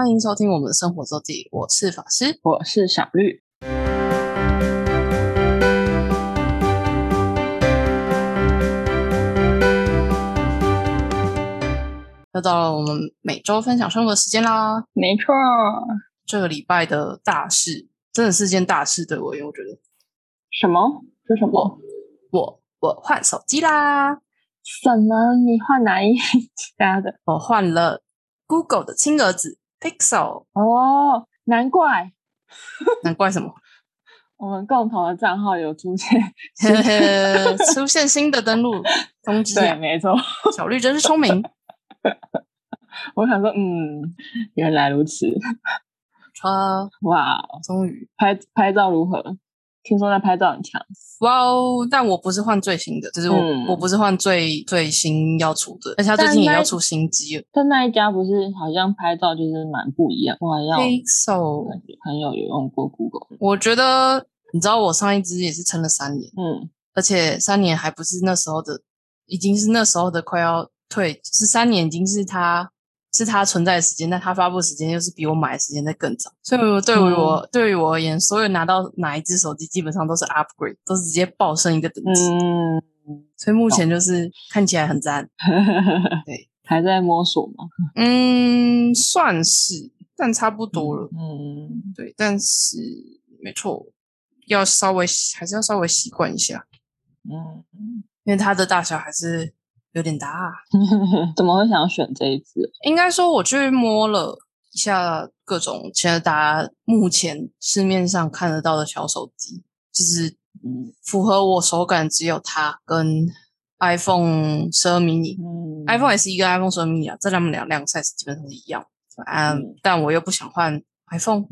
欢迎收听我们的生活周记，我是法师。我是小绿。又到了我们每周分享生活的时间啦。没错，这个礼拜的大事真的是件大事，对我，因为我觉得什么？是什么？我我换手机啦，什么？你换哪一 家的？我换了 Google 的亲儿子 Pixel，哦，难怪 难怪什么？我们共同的账号有出现。出现新的登录通知对，啊，没错。小绿真是聪明。我想说，嗯，原来如此。啊，哇，终于拍拍照如何？听说那拍照很强。哇哦！但我不是换最新的，就是我、嗯我不是换最最新要出的，而且他最近也要出新机了但那一家不是好像拍照就是蛮不一样，我还要，Pixel。朋友有用过 Google。我觉得你知道，我上一支也是撑了三年，嗯，而且三年还不是那时候的，已经是那时候的快要退，就是三年已经是它是它存在的时间，但它发布的时间又是比我买的时间再更早，所以我对于我、对于我而言，所有拿到哪一只手机基本上都是 upgrade，都是直接暴升一个等级，嗯，所以目前就是看起来很赞。对，还在摸索吗？嗯，算是，但差不多了。嗯，对，但是没错，要稍微还是要稍微习惯一下，嗯，因为它的大小还是有点大。啊 怎么会想选这一支？应该说，我去摸了一下各种现在大家目前市面上看得到的小手机，就是嗯符合我手感只有它跟 iPhone 十二 mini。嗯 iPhone S 一跟 iPhone 十二 mini 啊，这两两两个 size 基本上是一样。嗯，嗯但我又不想换 iPhone，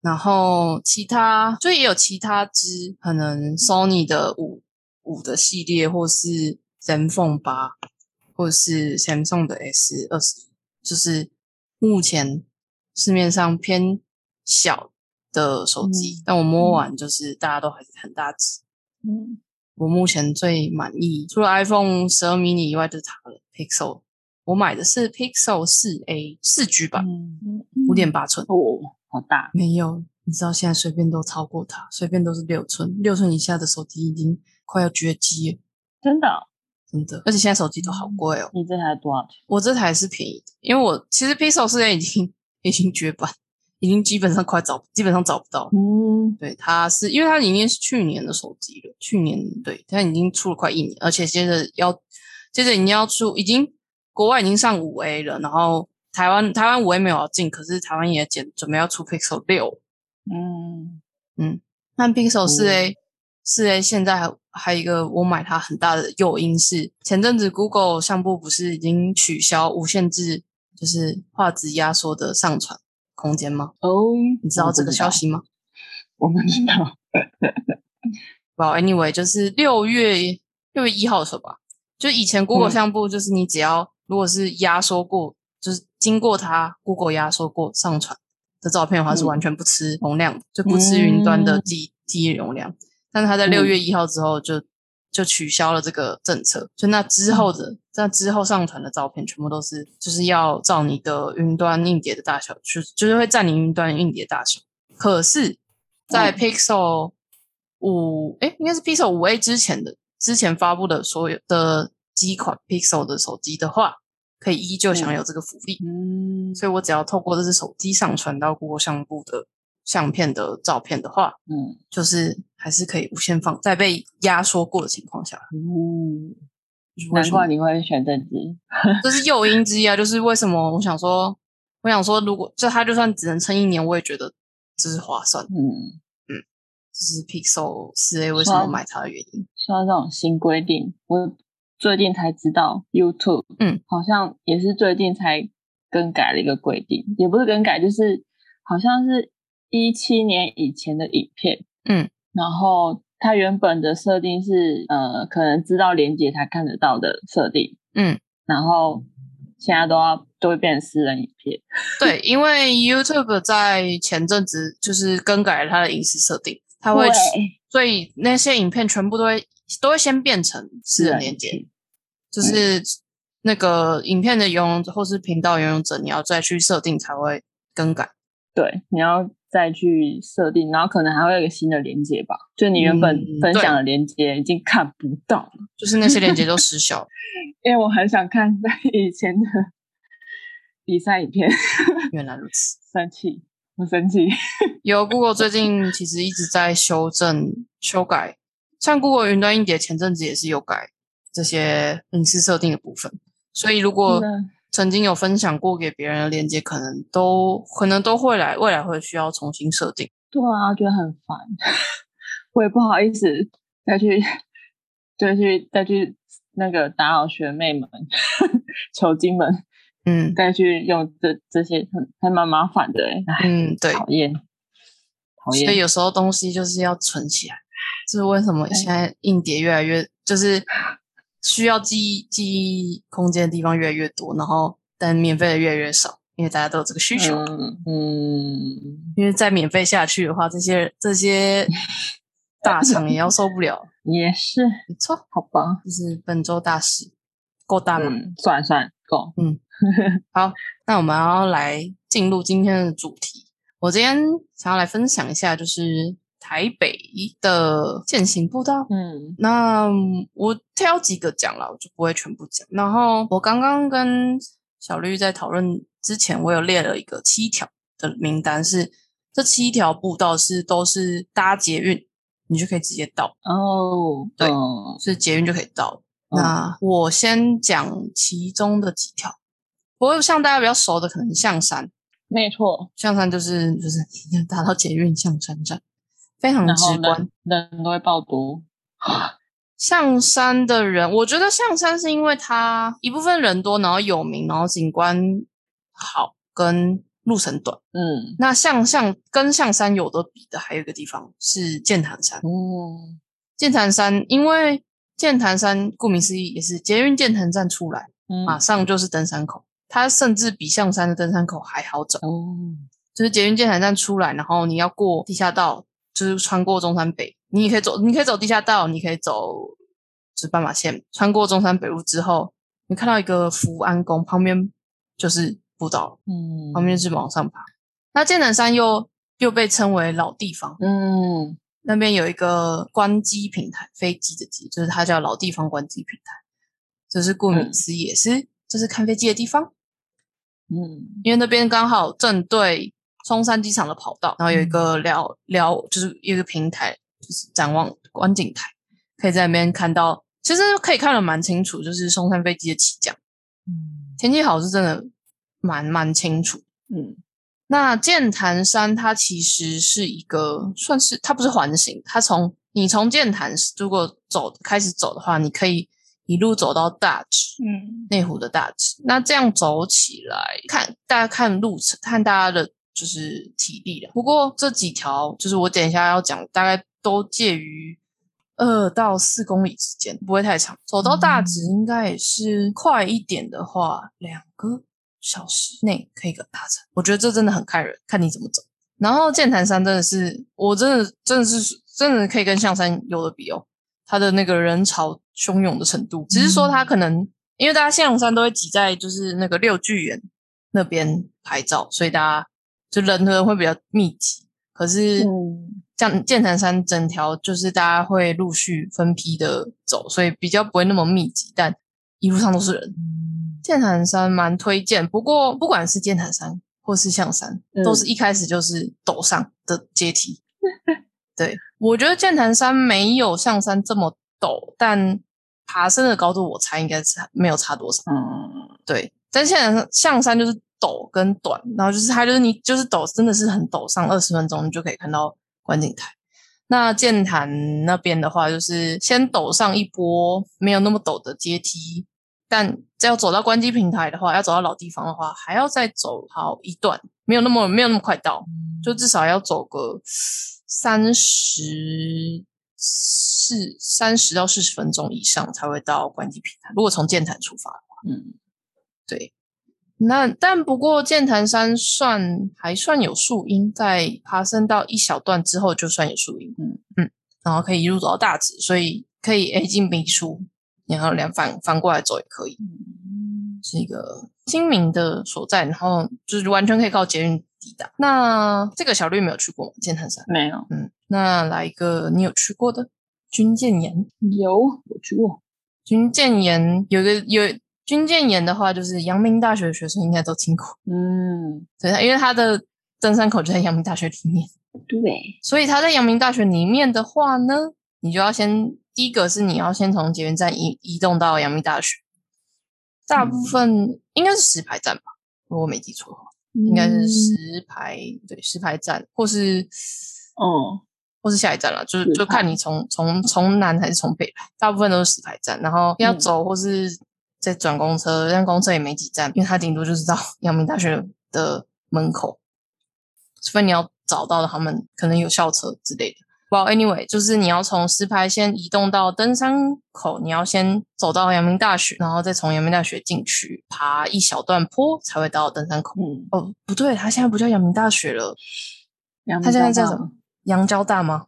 然后其他就也有其他支，可能 Sony 的五五的系列，或是 ZenFone 八，或是 Samsung 的 S 二十，就是目前市面上偏小的手机，嗯但我摸完就是大家都还是很大只。嗯我目前最满意，除了 iPhone 十二 mini 以外，就是它了 Pixel。我买的是 Pixel 四 A 四 G 版，嗯，五点八寸。哦，好大，没有，你知道现在随便都超过它，随便都是六寸，六寸以下的手机已经快要绝迹了，真的哦？真的。而且现在手机都好贵哦。你这台多少钱？我这台是便宜的，因为我其实 Pixel 四 A 已经已经绝版，已经基本上快找基本上找不到。嗯，对，它是因为它已经是去年的手机了，去年对，它已经出了快一年，而且接着要接着已经要出，已经国外已经上五 A 了，然后台湾台湾五 A 没有要进，可是台湾也简准备要出 Pixel 六，嗯嗯，那 Pixel 四哦 A 四 A 现在还还有一个我买它很大的诱因是，前阵子 Google 相簿不是已经取消无限制，就是画质压缩的上传空间吗？哦，你知道这个消息吗？我不知道。well anyway，就是六月六月一号的时候吧，就以前 Google 嗯相簿，就是你只要如果是压缩过，就是经过它 Google 压缩过上传的照片的话，是嗯完全不吃容量的，就不吃云端的嗯记记忆容量。但是它在嗯六月一号之后就就取消了这个政策，就那之后的那之后上传的照片，全部都是就是要照你的云端硬碟的大小，就就是会占你云端硬碟大小。可是，在嗯。Pixel 五，诶，应该是 Pixel 五 A 之前的之前发布的所有的几款 Pixel 的手机的话，可以依旧享有这个福利。嗯。所以我只要透过这只手机上传到 Google 相簿的相片的照片的话，嗯就是还是可以无限放，在被压缩过的情况下，嗯，难怪你会选这支。这是诱因之一啊！就是为什么我想说，我想说，如果就它就算只能撑一年，我也觉得这是划算。嗯，这是 Pixel 四 A 为什么买它的原因。说到这种新规定，我最近才知道 YouTube，嗯，好像也是最近才更改了一个规定，也不是更改，就是好像是一七年以前的影片，嗯，然后它原本的设定是呃，可能知道连接才看得到的设定，嗯，然后现在都要都会变成私人影片，对，因为 YouTube 在前阵子就是更改了它的隐私设定，它会所以那些影片全部都会都会先变成私人连接，就是那个影片的拥有者或是频道拥有者，你要再去设定才会更改。对，你要再去设定，然后可能还会有一个新的连接吧，就你原本嗯分享的连接已经看不到了，就是那些连接都失效。因为我很想看在以前的 比赛影片，原来如此。生气，我生气。有 Google 最近其实一直在修正、修改，像 Google 云端硬碟前阵子也是有改这些隐私设定的部分，所以如果曾经有分享过给别人的链接，可能都可能都会来未来会需要重新设定。对啊，觉得很烦，我也不好意思再去再去再去那个打扰学妹们、球精们，嗯。再去用这这些很还蛮麻烦的嗯，对，讨厌讨厌所以，有时候东西就是要存起来，这是为什么对。现在硬碟越来越就是需要记忆记忆空间的地方越来越多，然后但免费的越来越少，因为大家都有这个需求。嗯嗯，因为再免费下去的话，这些这些大厂也要受不了。也是，没错，好吧，就是本周大事，够大吗？嗯，算了算够。嗯，好，那我们要来进入今天的主题。我今天想要来分享一下，就是台北的践行步道。嗯那我挑几个讲了，我就不会全部讲。然后我刚刚跟小绿在讨论之前，我有列了一个七条的名单，是这七条步道是都是搭捷运，你就可以直接到，哦，对嗯是捷运就可以到。嗯那我先讲其中的几条，不过像大家比较熟的，可能象山，没错，象山就是就是 搭到捷运象山站，非常直观。人人都会爆多，象山的人，我觉得象山是因为它一部分人多，然后有名，然后景观好，跟路程短。嗯那象象跟象山有的比的，还有一个地方是剑潭山。嗯剑潭山因为剑潭山顾名思义也是捷运剑潭站出来，嗯，马上就是登山口，它甚至比象山的登山口还好走。哦，就是捷运剑潭站出来，然后你要过地下道，就是穿过中山北，你也可以走，你可以走地下道，你可以走就是斑马线，穿过中山北路之后，你看到一个福安宫旁边就是步道，嗯，旁边是往上爬。那剑南山又又被称为老地方，嗯那边有一个关机平台，飞机的机，就是它叫老地方关机平台，就是顾名嗯思义，也是就是看飞机的地方。嗯因为那边刚好正对松山机场的跑道，然后有一个聊聊，就是一个平台，就是展望观景台，可以在那边看到，其实可以看得蛮清楚，就是松山飞机的起降。嗯天气好是真的蛮蛮清楚。嗯那剑潭山它其实是一个算是它不是环形，它从你从剑潭如果走开始走的话，你可以一路走到大直，嗯内湖的大直。那这样走起来，看大家看路程，看大家的就是体力了。不过这几条就是我等一下要讲，大概都介于二到四公里之间，不会太长。走到大直应该也是快一点的话，两个小时内可以达成。我觉得这真的很看人，看你怎么走。然后剑潭山真的是，我真的真的是真的可以跟象山有的比哦。它的那个人潮汹涌的程度，只是说它可能、因为大家象山都会挤在就是那个六巨园那边拍照，所以大家就人的人会比较密集。可是嗯像剑潭山整条就是大家会陆续分批的走，所以比较不会那么密集，但一路上都是人。剑潭山蛮推荐，不过不管是剑潭山或是象山，嗯都是一开始就是陡上的阶梯。对我觉得剑潭山没有象山这么陡，但爬升的高度我猜应该是没有差多少。嗯对，但现在象山就是陡跟短，然后就是它就是你就是陡，真的是很陡，上二十分钟你就可以看到观景台。那剑潭那边的话，就是先陡上一波没有那么陡的阶梯，但要走到关机平台的话，要走到老地方的话，还要再走好一段，没有那么没有那么快到，就至少要走个三十四三十到四十分钟以上才会到关机平台。如果从剑潭出发的话。嗯对，那但不过剑潭山算还算有树荫，在爬升到一小段之后就算有树荫，嗯嗯，然后可以一路走到大直，所以可以 A 进 B 出，然后两反翻过来走也可以，嗯是一个精明的所在，然后就是完全可以靠捷运抵达。那这个小绿没有去过吗？剑潭山。没有，嗯，那来一个你有去过的军舰岩。有我去过。军舰岩有个有军舰岩的话，就是阳明大学的学生应该都听过。嗯，对，因为他的登山口就在阳明大学里面，对，所以他在阳明大学里面的话呢，你就要先第一个是你要先从捷运站移移动到阳明大学，大部分应该是石牌站吧，如果没记错的话，应该是石牌对石牌站，或是哦，或是下一站了，就是就看你从从从南还是从北来，大部分都是石牌站，然后要嗯。走或是再转公车，但公车也没几站，因为它顶多就是到阳明大学的门口，除非你要找到他们可能有校车之类的。Well, anyway，就是你要从石牌先移动到登山口，你要先走到阳明大学，然后再从阳明大学进去，爬一小段坡才会到登山口。嗯，哦，不对，它现在不叫阳明大学了，阳它现在叫什么？么？阳交大吗？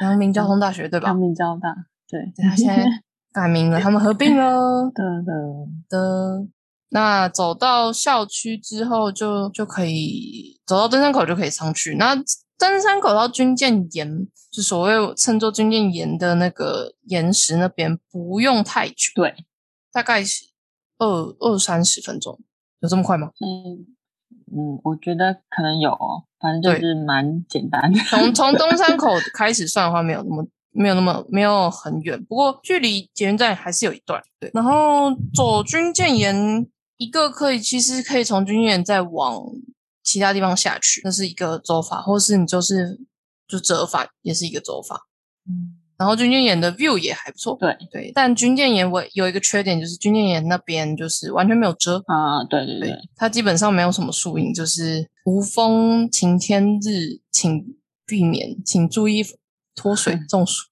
阳明交通大学对吧 阳？明交大，对，对，它现在改名了，他们合并了的的，的。那走到校区之后就，就可以走到登山口就可以上去。那登山口到军舰岩，就所谓称作军舰岩的那个岩石那边，不用太久，对，大概是二二三十分钟，有这么快吗？嗯嗯，我觉得可能有哦，反正就是蛮简单的。从从东山口开始算的话，没有那么没有那么没有很远，不过距离捷运站还是有一段。对，然后走军舰岩，一个可以其实可以从军舰岩再往其他地方下去，那是一个走法，或是你就是就折返，也是一个走法。嗯，然后军舰岩的 view 也还不错，对。对，但军舰岩我有一个缺点，就是军舰岩那边就是完全没有遮，啊，对对对，它基本上没有什么树荫，就是无风晴天日，请避免，请注意脱水嗯中暑，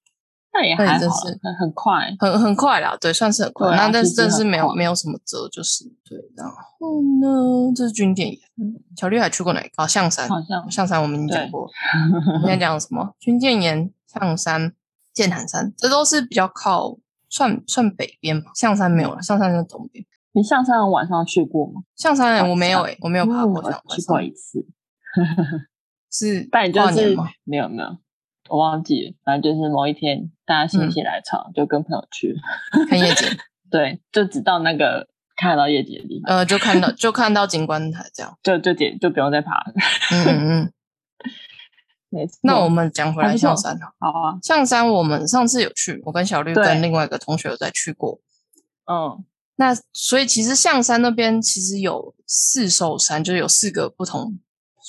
那也还好是，很很快。很很快啦，对，算是很快。对啊那但是但是没有快没有什么折，就是对。然后呢，这是军舰岩，嗯小绿还去过哪个？啊，象山，好像象山我们已经讲对过。我们现在 讲什么？军舰岩、象山、剑潭山，这都是比较靠算算北边吧。象山没有了，象山是东边。你象山晚上去过吗？象山晚我没有上诶、我没有爬过嗯象我去过，一次，是但就是跨年吗？没有没有，我忘记了，反正就是某一天大家心嗯血来潮，就跟朋友去，看夜景，对，就只到那个看到夜景的地方，呃，就看到就看到景观台这样。就就点就不用再爬了。嗯嗯嗯。没错，那我们讲回来象山好，好啊，象山我们上次有去，我跟小绿跟另外一个同学有再去过。嗯那所以其实象山那边其实有四兽山，就是有四个不同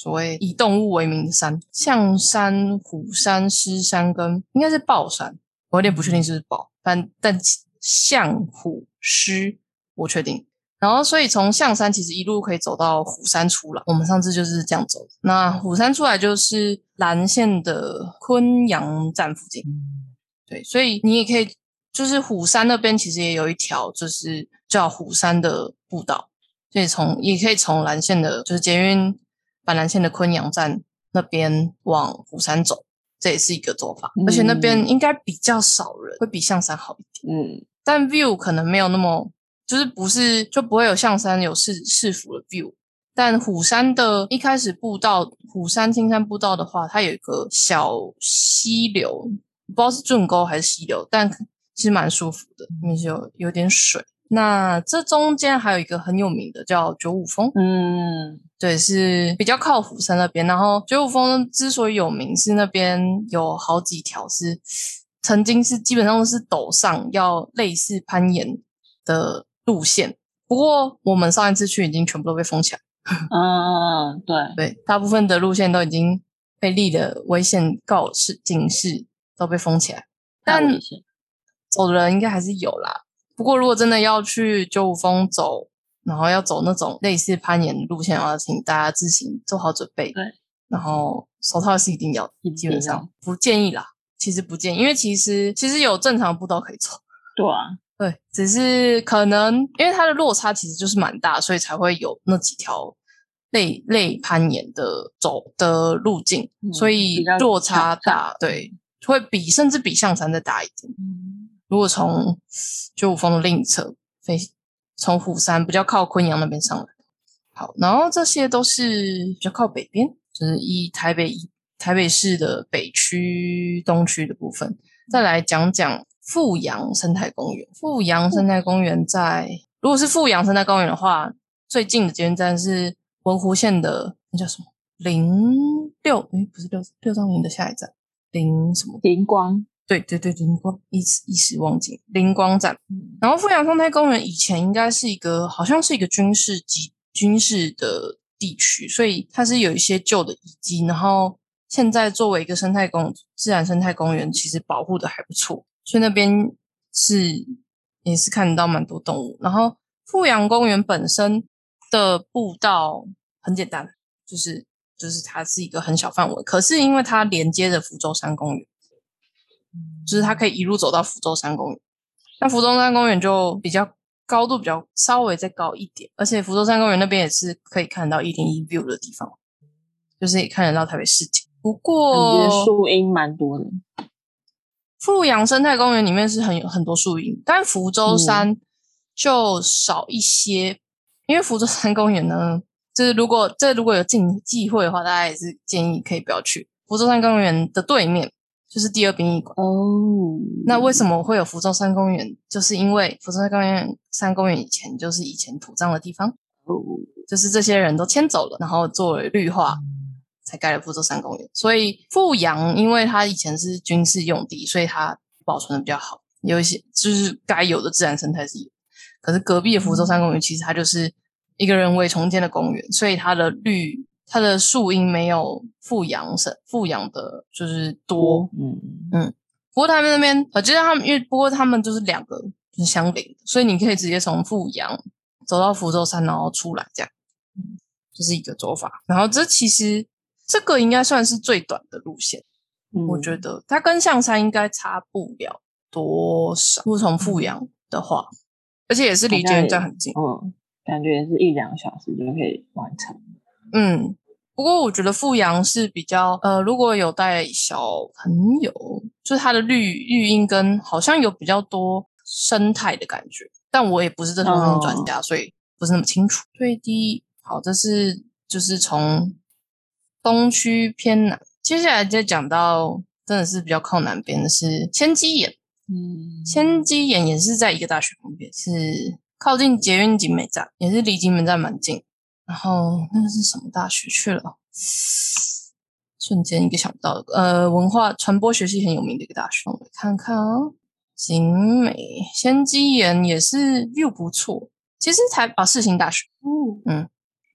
所谓以动物为名的山，象山、虎山、狮山跟应该是豹山，我有点不确定是不是豹，但但象、虎、狮我确定。然后所以从象山其实一路可以走到虎山出来，我们上次就是这样走。那虎山出来就是蓝线的昆阳站附近。嗯对，所以你也可以，就是虎山那边其实也有一条，就是叫虎山的步道，所以从也可以从蓝线的，就是捷运板南线的昆阳站那边往虎山走，这也是一个做法。而且那边嗯应该比较少人，会比象山好一点，嗯但 view 可能没有那么，就是不是就不会有象山有市市府的 view。但虎山的一开始步道，虎山青山步道的话，它有一个小溪流，不知道是圳沟还是溪流，但其实蛮舒服的，因为是有有点水。那这中间还有一个很有名的叫九五峰，嗯对，是比较靠釜山那边。然后九五峰之所以有名，是那边有好几条是曾经是基本上都是陡上要类似攀岩的路线，不过我们上一次去已经全部都被封起来。嗯，对，对，大部分的路线都已经被立的危险告示警示都被封起来，但走的人应该还是有啦。不过如果真的要去九五峰走，然后要走那种类似攀岩路线的话，请大家自行做好准备。对，然后手套是一定要基本上不建议啦。其实不建议，因为其实其实有正常的步道可以走，对啊，对，只是可能因为它的落差其实就是蛮大，所以才会有那几条类类攀岩的走的路径，嗯所以落差大，对，会比甚至比象山再大一点。嗯如果从九五峰的另一侧飞，从虎山比较靠昆阳那边上来，好，然后这些都是比较靠北边，就是一台北以台北市的北区、东区的部分，再来讲讲富阳生态公园。富阳生态公园在，如果是富阳生态公园的话，最近的捷运站是文湖线的那叫什么零六？诶，不是六六张零的下一站零什么？灵光，对对对，灵光一时一时忘记灵光站。然后富阳生态公园以前应该是一个，好像是一个军事基军事的地区，所以它是有一些旧的遗迹。然后现在作为一个生态公自然生态公园，其实保护的还不错，所以那边是也是看得到蛮多动物。然后富阳公园本身的步道很简单，就是就是它是一个很小范围，可是因为它连接着福州山公园，就是它可以一路走到福州山公园。那福州山公园就比较。高度比较稍微再高一点，而且福州山公园那边也是可以看到一点一 view 的地方，就是也看得到台北市景。不过树荫蛮多的。富阳生态公园里面是很有很多树荫，但福州山就少一些。因为福州山公园呢，就是如果这如果有进忌讳的话，大家也是建议可以不要去福州山公园的对面。就是第二殡仪馆哦。那为什么会有福州山公园？就是因为福州山公园山公园以前就是以前土葬的地方哦。就是这些人都迁走了，然后作为绿化，才盖了福州山公园。所以富阳，因为它以前是军事用地，所以它保存的比较好，有一些就是该有的自然生态是有。可是隔壁的福州山公园，其实它就是一个人为重建的公园，所以它的绿。它的树荫没有富阳省富阳的，就是多，嗯嗯。不过他们那边，我记得他们，因为不过他们就是两个就是相邻，所以你可以直接从富阳走到福州山，然后出来这样，嗯，就是一个走法。然后这其实这个应该算是最短的路线，我觉得它跟象山应该差不了多少。如果从富阳的话，而且也是离捷运站很近，嗯，感觉也是一两个小时就可以完成，嗯。不过我觉得富阳是比较呃，如果有带小朋友，就是它的绿绿荫跟好像有比较多生态的感觉，但我也不是这方面的专家，所以不是那么清楚。最低好，这是就是从东区偏南，接下来再讲到真的是比较靠南边的是千机眼，嗯，千机眼也是在一个大学旁边，是靠近捷运景美站，也是离景美站蛮近。然后那个是什么大学去了？瞬间一个想不到的，呃，文化传播学系很有名的一个大学。我们看看啊，景美先机研也是 view 不错。其实才啊，世新大学，嗯，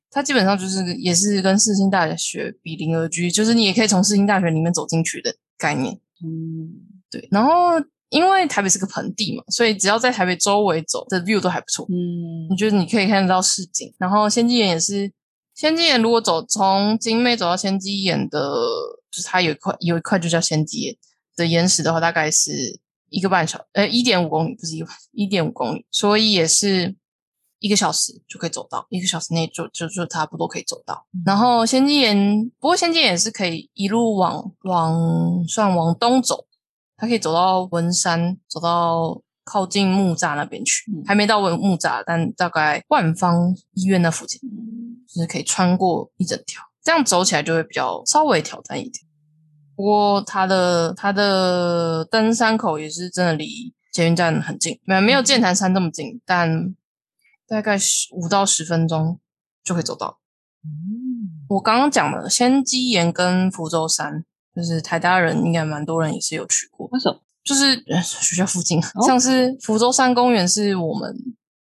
它基本上就是也是跟世新大学比邻而居，就是你也可以从世新大学里面走进去的概念。嗯，对，然后。因为台北是个盆地嘛，所以只要在台北周围走的 view 都还不错。嗯，你觉得你可以看得到市景，然后仙机岩也是，仙机岩如果走从景美走到仙机岩的，就是它有一块有一块就叫仙机岩的岩石的话，大概是一个半小呃一点五公里，不是一 一点五公里，所以也是一个小时就可以走到，一个小时内就就就差不多可以走到。然后仙机岩，不过仙机岩是可以一路往往算往东走。它可以走到文山，走到靠近木栅那边去，还没到文木栅，但大概万方医院那附近，就是可以穿过一整条，这样走起来就会比较稍微挑战一点。不过它的它的登山口也是真的离捷运站很近，没没有剑潭山这么近，但大概十五到十分钟就可以走到。我刚刚讲的仙基岩跟福州山。就是台大人应该蛮多人也是有去过，为什么？就是学校附近，像是福州山公园，是我们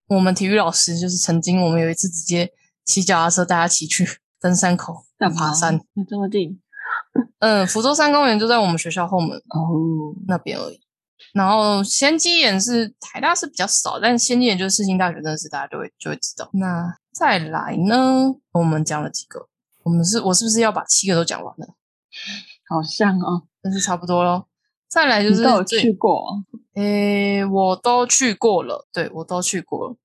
我们体育老师就是曾经我们有一次直接骑脚踏车带他骑去登山口，要爬山，这么近？嗯，福州山公园就在我们学校后门哦那边而已。然后仙机眼是台大是比较少，但仙机眼就是世新大学，真的是大家就会就会知道。那再来呢？我们讲了几个？我们是我是不是要把七个都讲完了？好像哦，但是差不多咯。再来就是都有去过，诶，我都去过了，对我都去过了。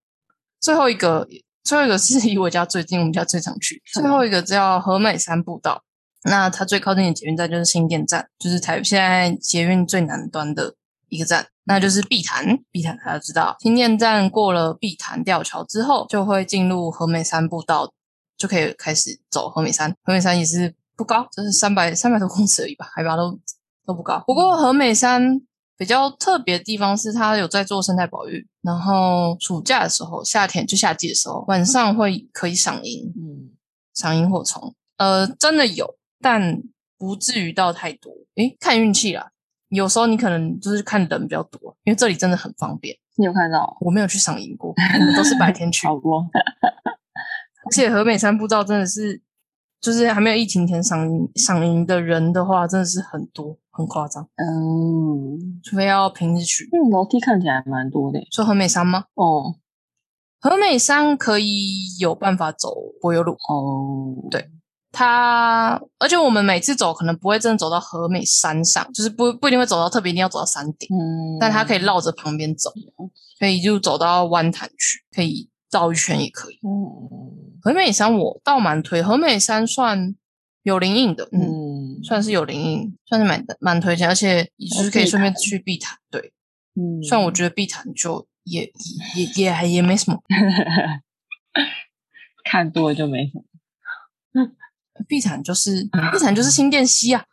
最后一个，最后一个是离我家最近，我们家最常去。最后一个叫和美山步道，那它最靠近的捷运站就是新店站，就是台现在捷运最南端的一个站，那就是碧潭。碧潭大家知道，新店站过了碧潭吊桥之后，就会进入和美山步道就可以开始走和美山。和美山也是不高，就是三百三百多公尺而已吧，海拔都都不高。不过和美山比较特别的地方是，它有在做生态保育，然后暑假的时候，夏天就夏季的时候，晚上会可以赏萤，嗯，赏萤火虫。呃，真的有，但不至于到太多。诶，看运气啦。有时候你可能就是看人比较多，因为这里真的很方便。你有看到？我没有去赏萤过，我们都是白天去。好多，而且和美山步道真的是，就是还没有疫情前赏萤赏萤的人的话，真的是很多，很夸张。嗯，除非要平日去。嗯，楼梯看起来蛮多的。说和美山吗？哦，和美山可以有办法走柏油路。哦，对它，而且我们每次走可能不会真的走到和美山上，就是不不一定会走到特别一定要走到山顶，嗯，但它可以绕着旁边走，可以就走到湾潭去，可以绕一圈也可以。嗯和美山我倒蛮推，和美山算有灵隐的，嗯，嗯。算是有灵隐，算是蛮蛮推荐，而且就是可以顺便去碧潭。对，嗯，虽然我觉得碧潭就也也也也还也没什么，看多了就没什么。碧潭就是 碧潭就是新店溪啊，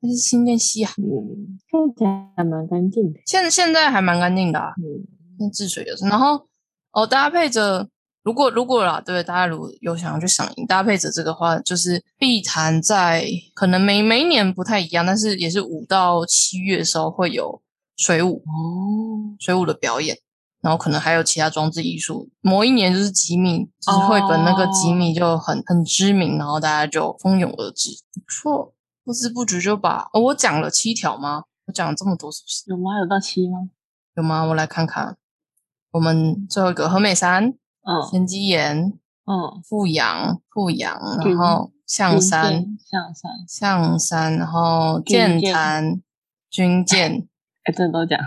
那是新店溪啊，嗯，看起来还蛮干净的。现现在还蛮干净的啊，嗯。那治水也是，然后哦搭配着。如果如果啦，对大家如果有想要去赏樱，搭配着这个话，就是碧潭在可能每每一年不太一样，但是也是五到七月的时候会有水舞，哦，水舞的表演，然后可能还有其他装置艺术。某一年就是吉米，就是绘本那个吉米就很很知名，然后大家就蜂拥而至。不错，不知不觉就把、哦、我讲了七条吗？我讲了这么多是不是？有吗？有到七吗？有吗？我来看看，我们最后一个和美山、嗯仙鸡岩、嗯，富阳、富阳，然后象山、象山，象山，然后剑军舰潭、军 舰，哎，这都讲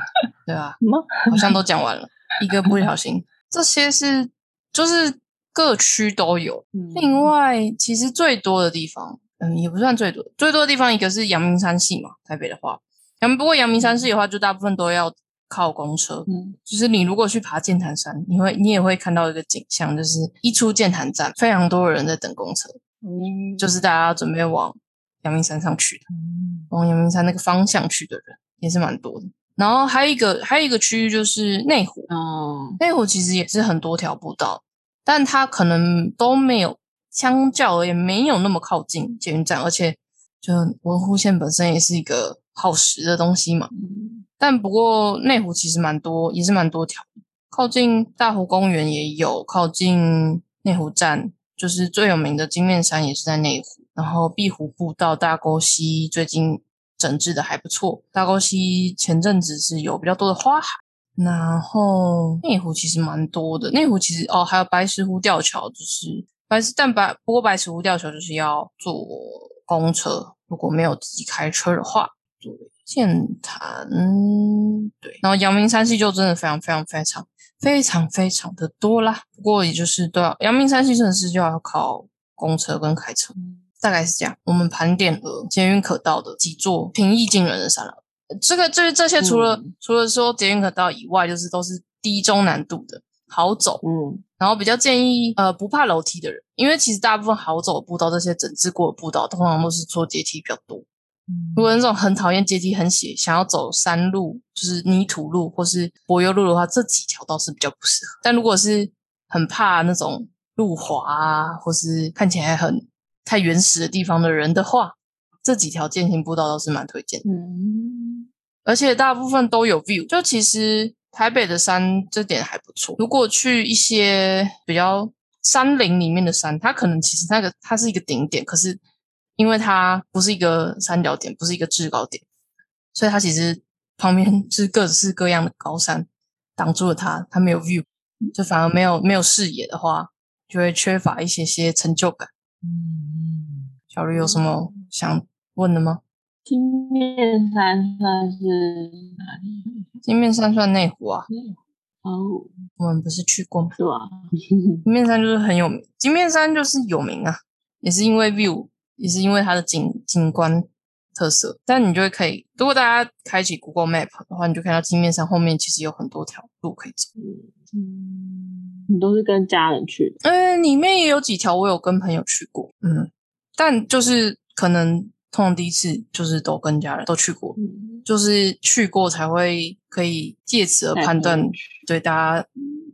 对吧？吗？好像都讲完了，一个不小心，这些是就是各区都有。嗯另外，其实最多的地方，嗯，也不算最多，最多的地方一个是阳明山系嘛，台北的话，阳不过阳明山系的话，就大部分都要靠公车。嗯就是你如果去爬剑潭山，你会你也会看到一个景象，就是一出剑潭站，非常多人在等公车，嗯，就是大家准备往阳明山上去的，嗯往阳明山那个方向去的人也是蛮多的。然后还有一个还有一个区域就是内湖，哦，内湖其实也是很多条步道，但它可能都没有，相较而言没有那么靠近捷运站，而且就文湖线本身也是一个耗时的东西嘛。嗯但不过内湖其实蛮多，也是蛮多条，靠近大湖公园也有，靠近内湖站，就是最有名的金面山也是在内湖，然后碧湖步道、大沟溪最近整治的还不错，大沟溪前阵子是有比较多的花海。然后内湖其实蛮多的，内湖其实哦还有白石湖吊桥，就是白石但白不过白石湖吊桥就是要坐公车，如果没有自己开车的话，对剑潭对，然后阳明山系就真的非常非常非常非常非常的多啦，不过也就是都要阳明山系真的是就要靠公车跟开车，大概是这样。我们盘点了捷运可到的几座平易近人的山了。这个这这些除了、嗯除了说捷运可到以外，就是都是低中难度的，好走，嗯然后比较建议呃不怕楼梯的人，因为其实大部分好走的步道，这些整治过的步道，通常都是做阶梯比较多。如果那种很讨厌阶梯、很斜，想要走山路，就是泥土路或是柏油路的话，这几条倒是比较不适合。但如果是很怕那种路滑啊，或是看起来很太原始的地方的人的话，这几条践行步道倒是蛮推荐的。嗯而且大部分都有 view。就其实台北的山这点还不错。如果去一些比较山林里面的山，它可能其实那个它是一个顶点，可是因为它不是一个三角点，不是一个制高点，所以它其实旁边 是各式各样的高山挡住了它，它没有 view，就反而没有没有视野的话，就会缺乏一些些成就感。嗯，小绿有什么想问的吗？金面山算是哪里？金面山算内湖啊，哦，我们不是去过吗？是吧？金面山就是很有名，金面山就是有名啊，也是因为 view，也是因为它的景景观特色，但你就会可以，如果大家开启 Google Map 的话，你就看到金面山后面其实有很多条路可以走。嗯，你都是跟家人去，嗯，里面也有几条我有跟朋友去过，嗯，但就是可能通常第一次就是都跟家人都去过，嗯，就是去过才会可以借此而判断对大家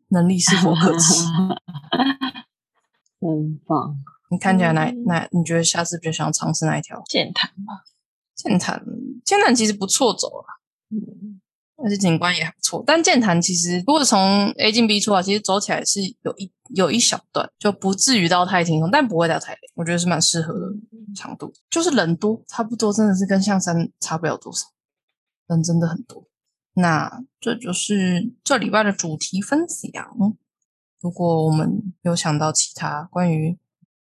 能力是否可及。真棒，你看起来哪嗯哪？你觉得下次比较想尝试哪一条？剑潭吧，剑潭，剑潭其实不错走了，嗯，而且景观也还不错。但剑潭其实如果从 A 进 B 出啊，其实走起来是有一有一小段，就不至于到太轻松，但不会到太累。我觉得是蛮适合的长度，就是人多，差不多真的是跟象山差不了多少，人真的很多。那这就是这礼拜的主题分享。如果我们有想到其他关于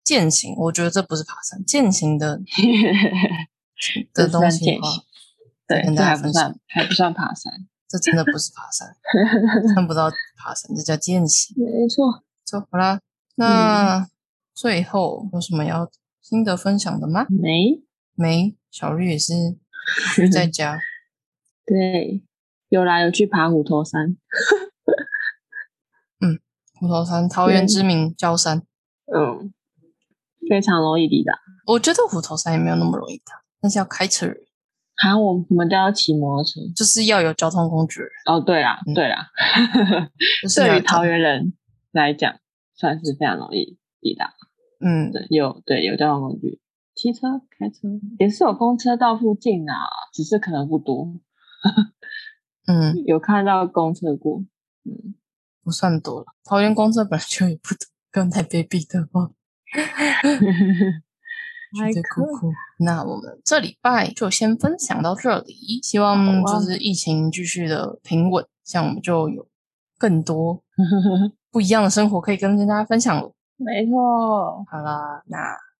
践行，我觉得这不是爬山，践行的 的东西的对，跟这还不大家分享算，还不算爬山，这真的不是爬山，看不到爬山，这叫践行。没错，就好啦，那最后有什么要新的分享的吗？没，没，小绿也是 在家。对，有来有去爬虎头山，嗯虎头山，桃园。知名焦山，嗯，非常容易抵达。我觉得虎头山也没有那么容易爬，但是要开车好，我我们都要骑摩托车。就是要有交通工具，哦，对啦，嗯对啦，对于桃园人来讲，算是非常容易抵达。嗯，对，有对有交通工具，骑车、开车也是有公车到附近啊，只是可能不多。嗯，有看到公车过，嗯，不算多了。桃园公车本来就也不多，不用太卑鄙的话，还觉得酷可以酷。那我们这礼拜就先分享到这里，希望就是疫情继续的平稳，这样我们就有更多 不一样的生活可以跟大家分享了。没错，好啦，那